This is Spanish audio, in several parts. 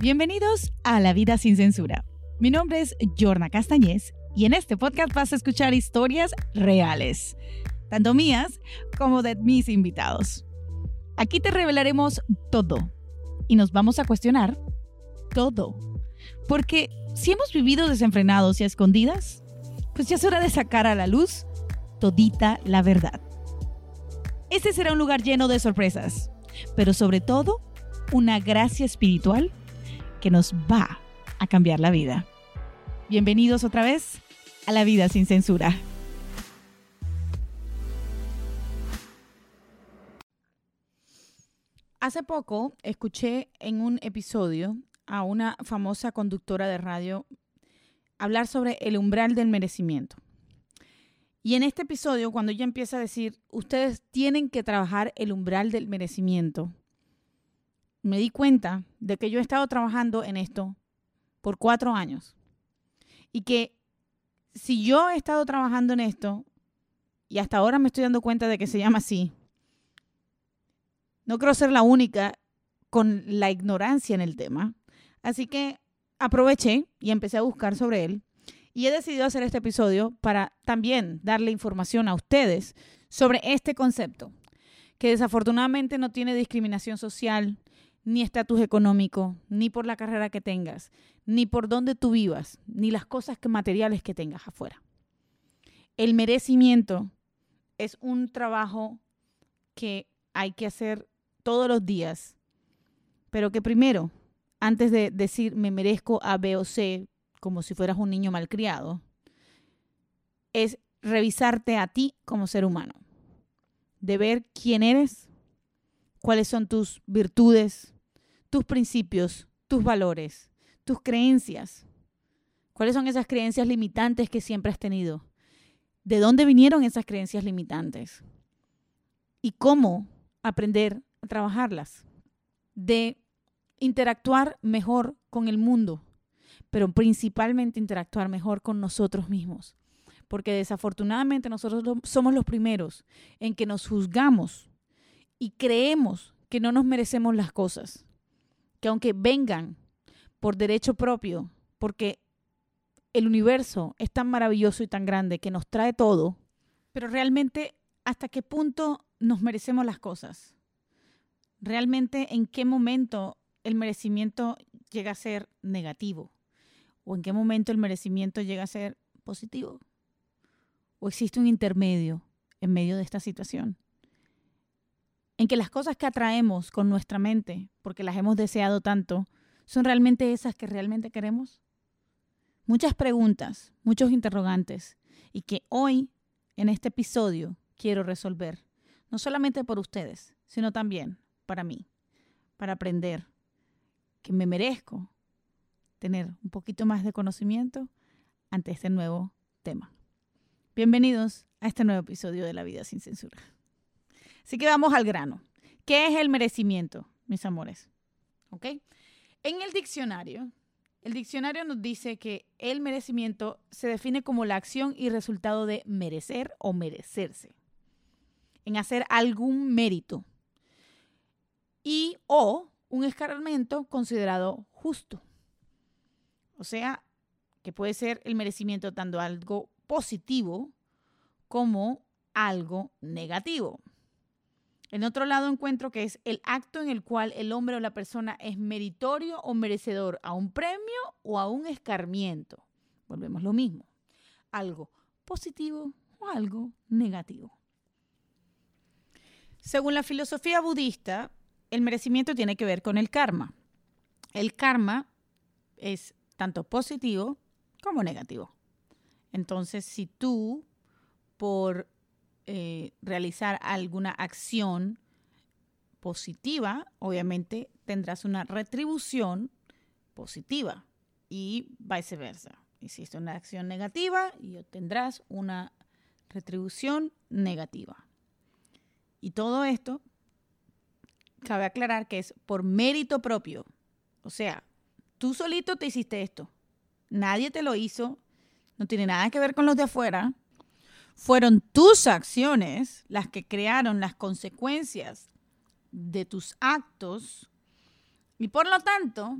Bienvenidos a La Vida sin Censura. Mi nombre es Jorna Castañez y en este podcast vas a escuchar historias reales, tanto mías como de mis invitados. Aquí te revelaremos todo y nos vamos a cuestionar todo. Porque si hemos vivido desenfrenados y a escondidas, pues ya es hora de sacar a la luz todita la verdad. Este será un lugar lleno de sorpresas, pero sobre todo una gracia espiritual que nos va a cambiar la vida. Bienvenidos otra vez a la vida sin censura. Hace poco escuché en un episodio a una famosa conductora de radio hablar sobre el umbral del merecimiento. Y en este episodio, cuando ella empieza a decir, ustedes tienen que trabajar el umbral del merecimiento, me di cuenta de que yo he estado trabajando en esto por cuatro años. Y que si yo he estado trabajando en esto, y hasta ahora me estoy dando cuenta de que se llama así, no creo ser la única con la ignorancia en el tema. Así que aproveché y empecé a buscar sobre él. Y he decidido hacer este episodio para también darle información a ustedes sobre este concepto, que desafortunadamente no tiene discriminación social, ni estatus económico, ni por la carrera que tengas, ni por dónde tú vivas, ni las cosas materiales que tengas afuera. El merecimiento es un trabajo que hay que hacer todos los días, pero que primero, antes de decir me merezco A, B o C, como si fueras un niño malcriado, es revisarte a ti como ser humano, de ver quién eres, cuáles son tus virtudes, tus principios, tus valores, tus creencias. ¿Cuáles son esas creencias limitantes que siempre has tenido? ¿De dónde vinieron esas creencias limitantes? ¿Y cómo aprender a trabajarlas? De interactuar mejor con el mundo, pero principalmente interactuar mejor con nosotros mismos. Porque desafortunadamente nosotros somos los primeros en que nos juzgamos y creemos que no nos merecemos las cosas, que aunque vengan por derecho propio, porque el universo es tan maravilloso y tan grande que nos trae todo, pero realmente hasta qué punto nos merecemos las cosas. Realmente en qué momento el merecimiento llega a ser negativo o en qué momento el merecimiento llega a ser positivo. O existe un intermedio en medio de esta situación en que las cosas que atraemos con nuestra mente, porque las hemos deseado tanto, son realmente esas que realmente queremos? Muchas preguntas, muchos interrogantes, y que hoy, en este episodio, quiero resolver, no solamente por ustedes, sino también para mí, para aprender que me merezco tener un poquito más de conocimiento ante este nuevo tema. Bienvenidos a este nuevo episodio de La Vida sin Censura. Así que vamos al grano. ¿Qué es el merecimiento, mis amores? ¿Ok? En el diccionario, el diccionario nos dice que el merecimiento se define como la acción y resultado de merecer o merecerse, en hacer algún mérito y o un escarmiento considerado justo. O sea, que puede ser el merecimiento tanto algo positivo como algo negativo. En otro lado encuentro que es el acto en el cual el hombre o la persona es meritorio o merecedor a un premio o a un escarmiento. Volvemos lo mismo. Algo positivo o algo negativo. Según la filosofía budista, el merecimiento tiene que ver con el karma. El karma es tanto positivo como negativo. Entonces, si tú por eh, realizar alguna acción positiva, obviamente tendrás una retribución positiva y viceversa. Hiciste una acción negativa y obtendrás una retribución negativa. Y todo esto, cabe aclarar que es por mérito propio. O sea, tú solito te hiciste esto. Nadie te lo hizo. No tiene nada que ver con los de afuera. Fueron tus acciones las que crearon las consecuencias de tus actos y por lo tanto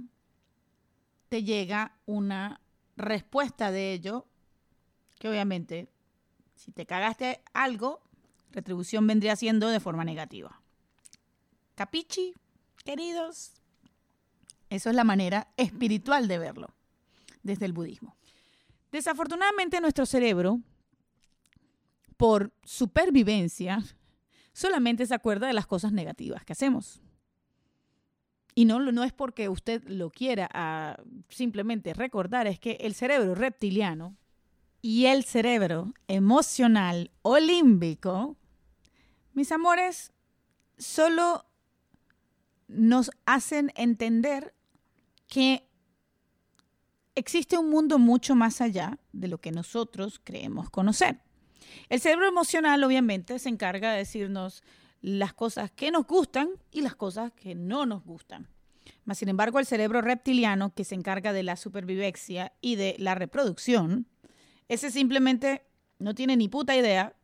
te llega una respuesta de ello, que obviamente, si te cagaste algo, retribución vendría siendo de forma negativa. Capichi, queridos, eso es la manera espiritual de verlo desde el budismo. Desafortunadamente nuestro cerebro, por supervivencia, solamente se acuerda de las cosas negativas que hacemos. Y no, no es porque usted lo quiera a simplemente recordar, es que el cerebro reptiliano y el cerebro emocional o límbico, mis amores, solo nos hacen entender que existe un mundo mucho más allá de lo que nosotros creemos conocer. El cerebro emocional obviamente se encarga de decirnos las cosas que nos gustan y las cosas que no nos gustan. Mas, sin embargo, el cerebro reptiliano, que se encarga de la supervivencia y de la reproducción, ese simplemente no tiene ni puta idea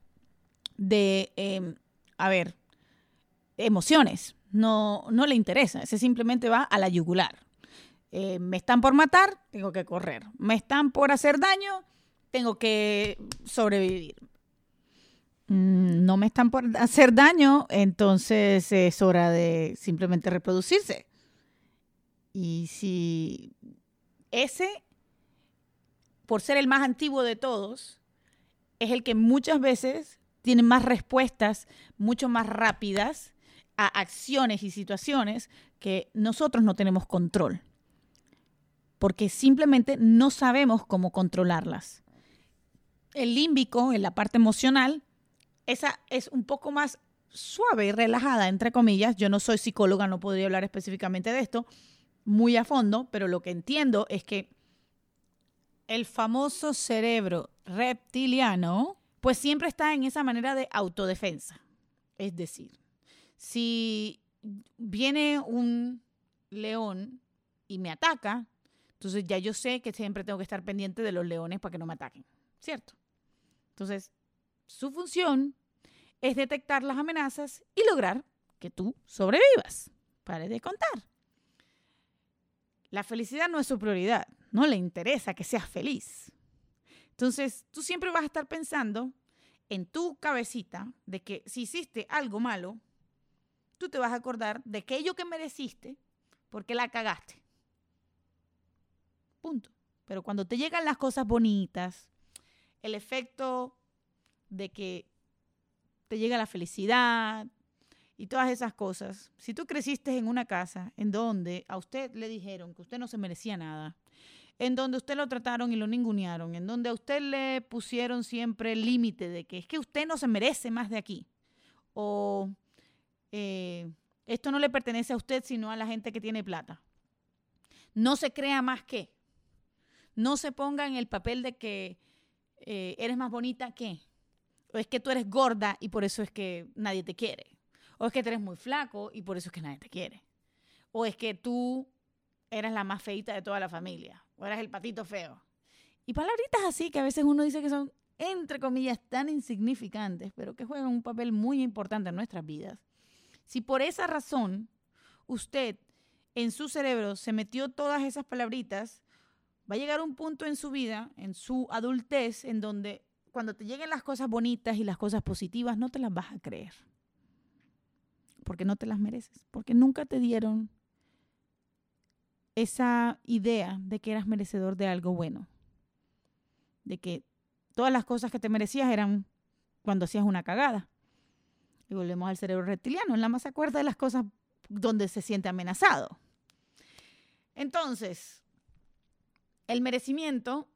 de, em, a ver, emociones. No, no le interesa. Ese simplemente va a la yugular. Eh, me están por matar, tengo que correr. Me están por hacer daño, tengo que sobrevivir. Mm, no me están por hacer daño, entonces es hora de simplemente reproducirse. Y si ese, por ser el más antiguo de todos, es el que muchas veces tiene más respuestas, mucho más rápidas a acciones y situaciones que nosotros no tenemos control, porque simplemente no sabemos cómo controlarlas. El límbico, en la parte emocional, esa es un poco más suave y relajada, entre comillas. Yo no soy psicóloga, no podría hablar específicamente de esto muy a fondo, pero lo que entiendo es que el famoso cerebro reptiliano, pues siempre está en esa manera de autodefensa. Es decir, si viene un león y me ataca, entonces ya yo sé que siempre tengo que estar pendiente de los leones para que no me ataquen, ¿cierto? Entonces, su función es detectar las amenazas y lograr que tú sobrevivas. Pare de contar. La felicidad no es su prioridad, no le interesa que seas feliz. Entonces, tú siempre vas a estar pensando en tu cabecita de que si hiciste algo malo, tú te vas a acordar de aquello que mereciste porque la cagaste. Punto. Pero cuando te llegan las cosas bonitas, el efecto de que te llega la felicidad y todas esas cosas. Si tú creciste en una casa en donde a usted le dijeron que usted no se merecía nada, en donde usted lo trataron y lo ningunearon, en donde a usted le pusieron siempre el límite de que es que usted no se merece más de aquí, o eh, esto no le pertenece a usted sino a la gente que tiene plata. No se crea más que. No se ponga en el papel de que eh, eres más bonita que es que tú eres gorda y por eso es que nadie te quiere. O es que tú eres muy flaco y por eso es que nadie te quiere. O es que tú eras la más feita de toda la familia. O eras el patito feo. Y palabritas así que a veces uno dice que son, entre comillas, tan insignificantes, pero que juegan un papel muy importante en nuestras vidas. Si por esa razón usted en su cerebro se metió todas esas palabritas, va a llegar un punto en su vida, en su adultez, en donde cuando te lleguen las cosas bonitas y las cosas positivas, no te las vas a creer. Porque no te las mereces. Porque nunca te dieron esa idea de que eras merecedor de algo bueno. De que todas las cosas que te merecías eran cuando hacías una cagada. Y volvemos al cerebro reptiliano. En la más acuerda de las cosas donde se siente amenazado. Entonces, el merecimiento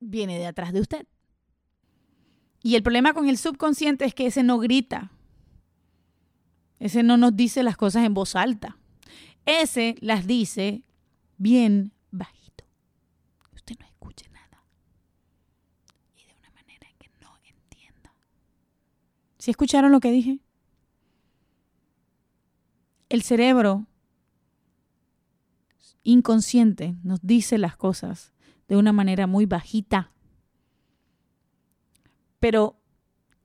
viene de atrás de usted. Y el problema con el subconsciente es que ese no grita. Ese no nos dice las cosas en voz alta. Ese las dice bien bajito. Usted no escuche nada. Y de una manera que no entienda. ¿Sí escucharon lo que dije? El cerebro inconsciente nos dice las cosas de una manera muy bajita pero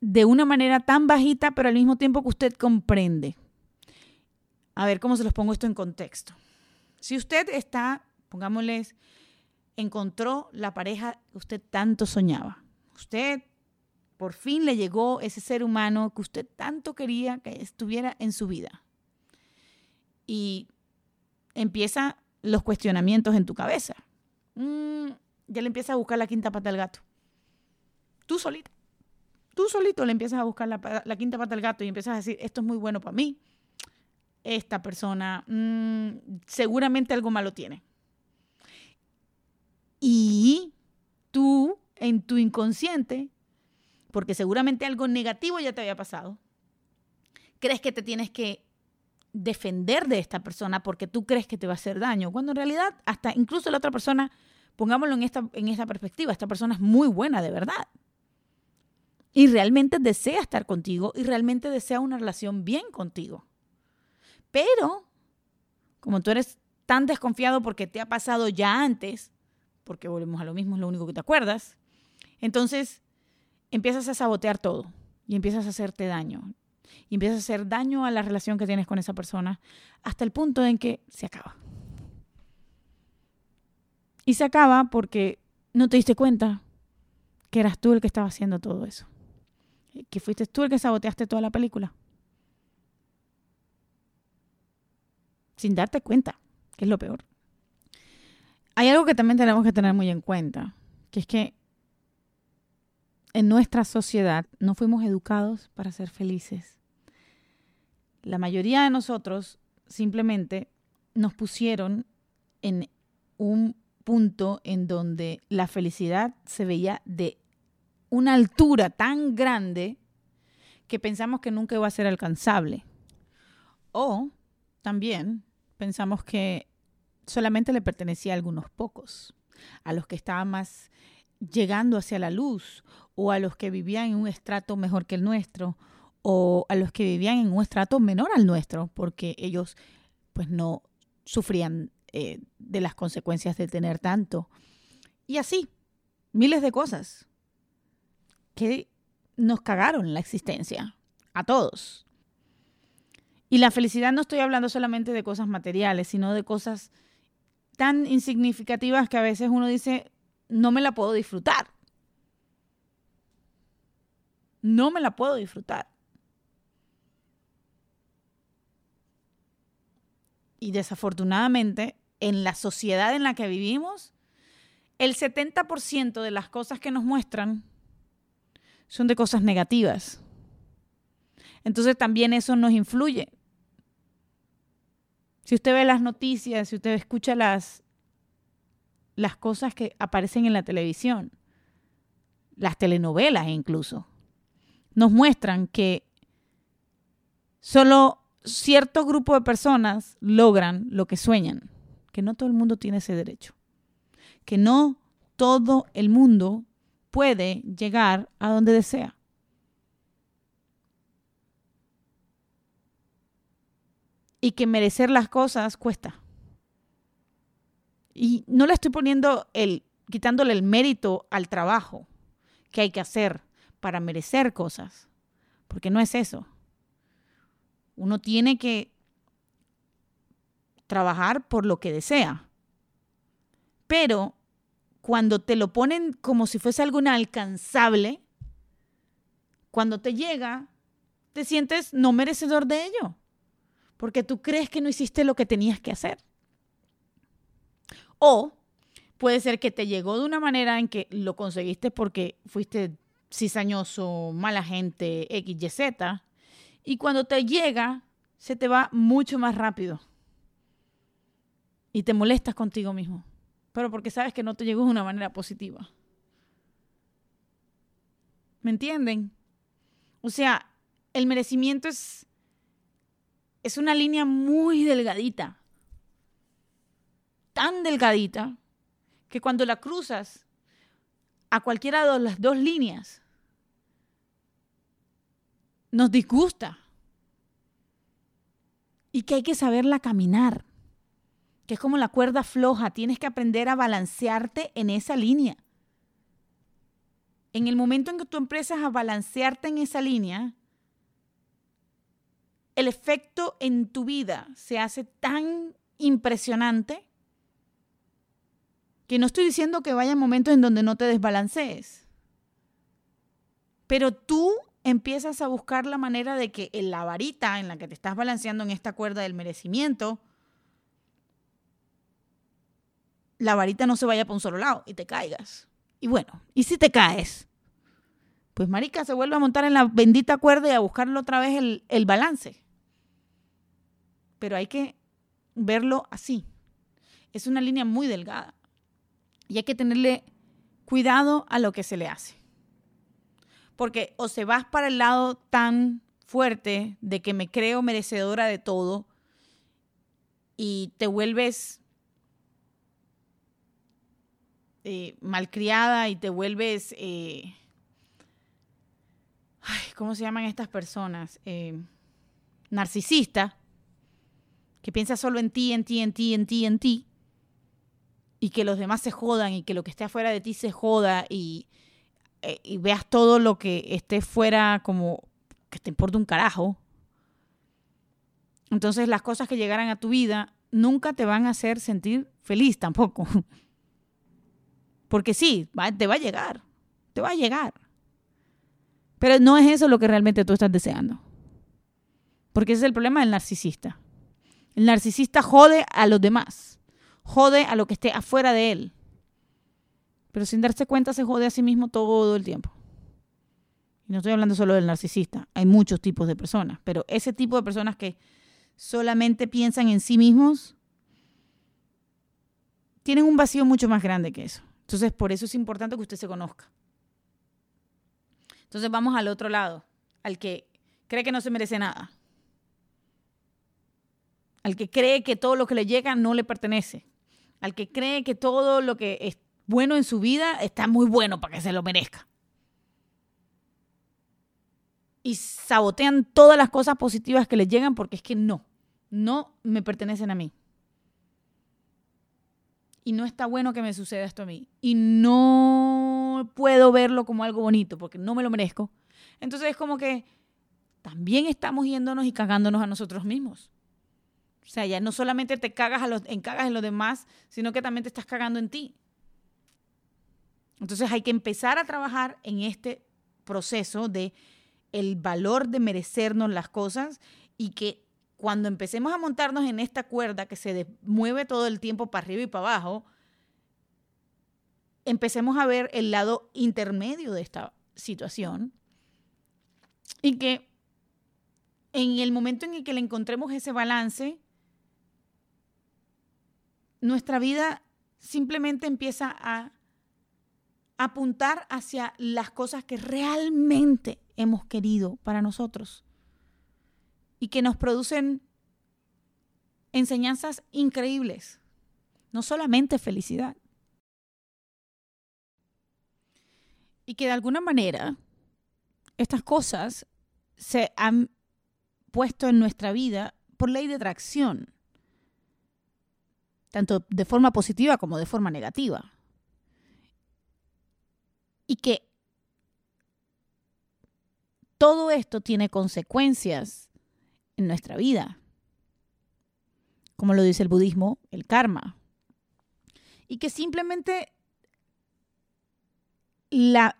de una manera tan bajita, pero al mismo tiempo que usted comprende. A ver cómo se los pongo esto en contexto. Si usted está pongámosles, encontró la pareja que usted tanto soñaba. Usted por fin le llegó ese ser humano que usted tanto quería que estuviera en su vida. Y empieza los cuestionamientos en tu cabeza. Mm, ya le empiezas a buscar la quinta pata al gato. Tú solito. Tú solito le empiezas a buscar la, quinta pata al gato y empiezas a decir, esto es muy bueno para mí. Esta persona mm, seguramente algo malo tiene. Y tú, en tu inconsciente, porque seguramente algo negativo ya te había pasado, crees que te tienes que defender de esta persona porque tú crees que te va a hacer daño, cuando en realidad hasta incluso la otra persona, pongámoslo en esta, en esta perspectiva, esta persona es muy buena de verdad. Y realmente desea estar contigo y realmente desea una relación bien contigo. Pero, como tú eres tan desconfiado porque te ha pasado ya antes, porque volvemos a lo mismo, es lo único que te acuerdas, entonces empiezas a sabotear todo y empiezas a hacerte daño y empiezas a hacer daño a la relación que tienes con esa persona hasta el punto en que se acaba. Y se acaba porque no te diste cuenta que eras tú el que estaba haciendo todo eso. Que fuiste tú el que saboteaste toda la película. Sin darte cuenta, que es lo peor. Hay algo que también tenemos que tener muy en cuenta, que es que en nuestra sociedad no fuimos educados para ser felices la mayoría de nosotros simplemente nos pusieron en un punto en donde la felicidad se veía de una altura tan grande que pensamos que nunca iba a ser alcanzable. O también pensamos que solamente le pertenecía a algunos pocos, a los que estaban más llegando hacia la luz o a los que vivían en un estrato mejor que el nuestro o a los que vivían en un estrato menor al nuestro, porque ellos pues no sufrían eh, de las consecuencias de tener tanto. Y así, miles de cosas que nos cagaron la existencia, a todos. Y la felicidad no estoy hablando solamente de cosas materiales, sino de cosas tan insignificativas que a veces uno dice, no me la puedo disfrutar. No me la puedo disfrutar. y desafortunadamente en la sociedad en la que vivimos, el 70% de las cosas que nos muestran son de cosas negativas. Entonces también eso nos influye. Si usted ve las noticias, si usted escucha las, las cosas que aparecen en la televisión, las telenovelas incluso, nos muestran que solo cierto grupo de personas logran lo que sueñan, que no todo el mundo tiene ese derecho, que no todo el mundo puede llegar a donde desea. Y que merecer las cosas cuesta. Y no le estoy poniendo el, quitándole el mérito al trabajo que hay que hacer para merecer cosas, porque no es eso. Uno tiene que trabajar por lo que desea. Pero cuando te lo ponen como si fuese algo inalcanzable, cuando te llega, te sientes no merecedor de ello, porque tú crees que no hiciste lo que tenías que hacer. O puede ser que te llegó de una manera en que lo conseguiste porque fuiste cizañoso, mala gente, X, Y, Z, y cuando te llega, se te va mucho más rápido. Y te molestas contigo mismo. Pero porque sabes que no te llegó de una manera positiva. ¿Me entienden? O sea, el merecimiento es, es una línea muy delgadita. Tan delgadita que cuando la cruzas a cualquiera de las dos líneas, nos disgusta y que hay que saberla caminar, es como la cuerda floja, tienes que aprender a balancearte en esa línea. En el momento en que tú empiezas a balancearte en esa línea, el efecto en tu vida se hace tan impresionante Que no estoy diciendo que vaya momentos en donde no te desbalancees. Pero tú empiezas a buscar la manera de que en la varita en la que te estás balanceando en esta cuerda del merecimiento, la varita no se vaya para un solo lado y te caigas. Y bueno, ¿y si te caes? Pues marica se vuelve a montar en la bendita cuerda y a buscarlo otra vez el, el balance. Pero hay que verlo así. Es una línea muy delgada. Y hay que tenerle cuidado a lo que se le hace. Porque o se vas para el lado tan fuerte de que me creo merecedora de todo y te vuelves eh, malcriada y te vuelves, eh, ¿cómo se llaman estas personas? Eh, narcisista, que piensa solo en ti, en ti, en ti, en ti, en ti, y que los demás se jodan y que lo que esté afuera de ti se joda y, y veas todo lo que esté fuera como que te importa un carajo. Entonces las cosas que llegaran a tu vida nunca te van a hacer sentir feliz tampoco. Porque sí, te va a llegar, te va a llegar. Pero no es eso lo que realmente tú estás deseando. Porque ese es el problema del narcisista. El narcisista jode a los demás, jode a lo que esté afuera de él. Pero sin darse cuenta se jode a sí mismo todo el tiempo. Y no estoy hablando solo del narcisista, hay muchos tipos de personas, pero ese tipo de personas que solamente piensan en sí mismos tienen un vacío mucho más grande que eso. Entonces, por eso es importante que usted se conozca. Entonces, vamos al otro lado, al que cree que no se merece nada. Al que cree que todo lo que le llega no le pertenece. Al que cree que todo lo que es bueno en su vida está muy bueno para que se lo merezca. Y sabotean todas las cosas positivas que le llegan porque es que no, no me pertenecen a mí y no está bueno que me suceda esto a mí y no puedo verlo como algo bonito porque no me lo merezco. Entonces es como que también estamos yéndonos y cagándonos a nosotros mismos. O sea, ya no solamente te cagas, en cagas en los demás, sino que también te estás cagando en ti. Entonces hay que empezar a trabajar en este proceso de el valor de merecernos las cosas y que cuando empecemos a montarnos en esta cuerda que se mueve todo el tiempo para arriba y para abajo, empecemos a ver el lado intermedio de esta situación y que en el momento en el que le encontremos ese balance, nuestra vida simplemente empieza a apuntar hacia las cosas que realmente hemos querido para nosotros y que nos producen enseñanzas increíbles, no solamente felicidad. Y que de alguna manera estas cosas se han puesto en nuestra vida por ley de atracción, tanto de forma positiva como de forma negativa. Y que todo esto tiene consecuencias en nuestra vida. Como lo dice el budismo, el karma. Y que simplemente la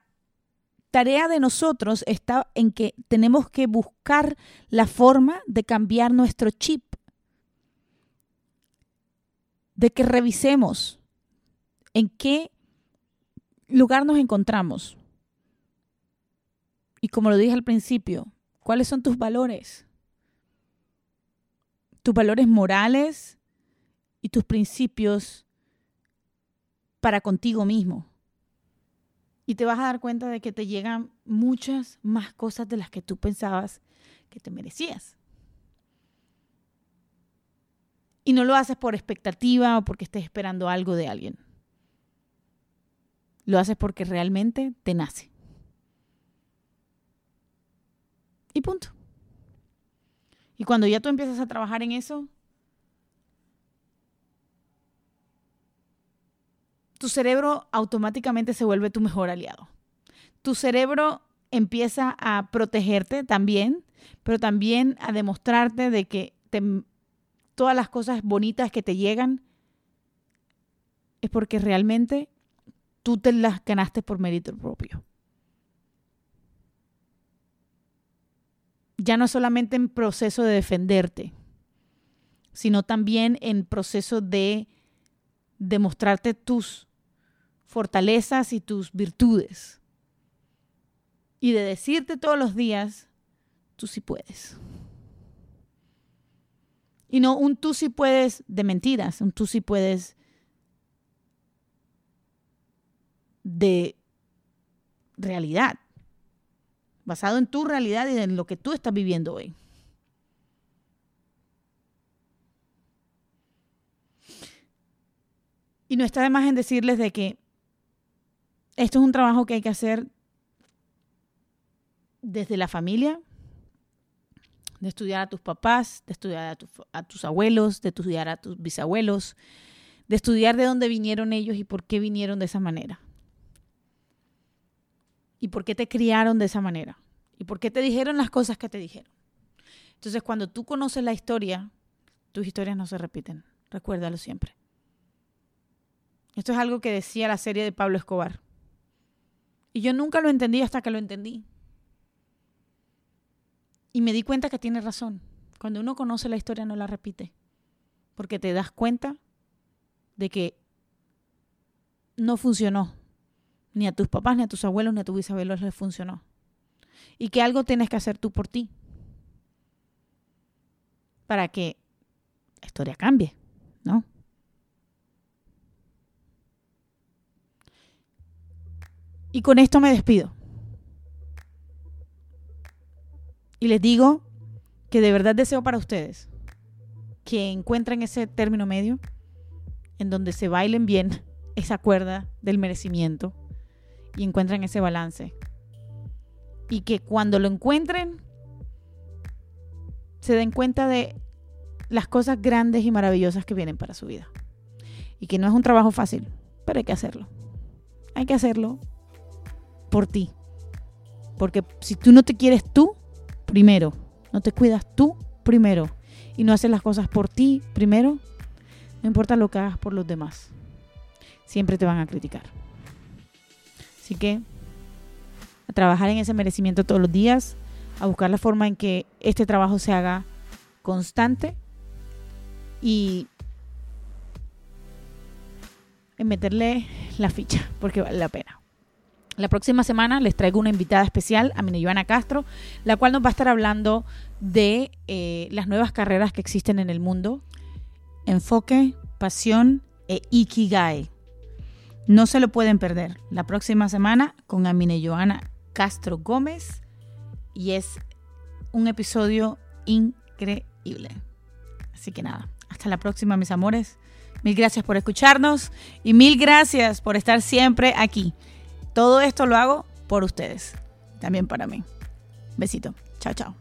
tarea de nosotros está en que tenemos que buscar la forma de cambiar nuestro chip. De que revisemos en qué lugar nos encontramos. Y como lo dije al principio, ¿cuáles son tus valores? Tus valores morales y tus principios para contigo mismo. Y te vas a dar cuenta de que te llegan muchas más cosas de las que tú pensabas que te merecías. Y no lo haces por expectativa o porque estés esperando algo de alguien. Lo haces porque realmente te nace. Y punto. Y cuando ya tú empiezas a trabajar en eso, tu cerebro automáticamente se vuelve tu mejor aliado. Tu cerebro empieza a protegerte también, pero también a demostrarte de que todas las cosas bonitas que te llegan es porque realmente tú te las ganaste por mérito propio. Ya no solamente en proceso de defenderte, sino también en proceso de demostrarte tus fortalezas y tus virtudes. Y de decirte todos los días, tú sí puedes. Y no un tú sí puedes de mentiras, un tú sí puedes de realidad, basado en tu realidad y en lo que tú estás viviendo hoy. Y no está de más en decirles de que esto es un trabajo que hay que hacer desde la familia, de estudiar a tus papás, de estudiar a, tus abuelos, de estudiar a tus bisabuelos, de estudiar de dónde vinieron ellos y por qué vinieron de esa manera. Y por qué te criaron de esa manera. Y por qué te dijeron las cosas que te dijeron. Entonces, cuando tú conoces la historia, tus historias no se repiten. Recuérdalo siempre. Esto es algo que decía la serie de Pablo Escobar. Y yo nunca lo entendí hasta que lo entendí. Y me di cuenta que tiene razón. Cuando uno conoce la historia no la repite. Porque te das cuenta de que no funcionó. Ni a tus papás, ni a tus abuelos, ni a tus bisabuelos les funcionó. Y que algo tienes que hacer tú por ti. Para que la historia cambie, ¿no? Y con esto me despido. Y les digo que de verdad deseo para ustedes que encuentren ese término medio en donde se bailen bien esa cuerda del merecimiento y encuentren ese balance. Y que cuando lo encuentren se den cuenta de las cosas grandes y maravillosas que vienen para su vida. Y que no es un trabajo fácil, pero hay que hacerlo. Hay que hacerlo por ti. Porque si tú no te quieres tú, primero, no te cuidas tú primero y no haces las cosas por ti primero, no importa lo que hagas por los demás, siempre te van a criticar. Así que a trabajar en ese merecimiento todos los días, a buscar la forma en que este trabajo se haga constante y en meterle la ficha, porque vale la pena. La próxima semana les traigo una invitada especial, a Joana Castro, la cual nos va a estar hablando de eh, las nuevas carreras que existen en el mundo. Enfoque, pasión e Ikigai. No se lo pueden perder. La próxima semana con Amine Joana Castro Gómez. Y es un episodio increíble. Así que nada, hasta la próxima, mis amores. Mil gracias por escucharnos y mil gracias por estar siempre aquí. Todo esto lo hago por ustedes, también para mí. Besito. Chao, chao.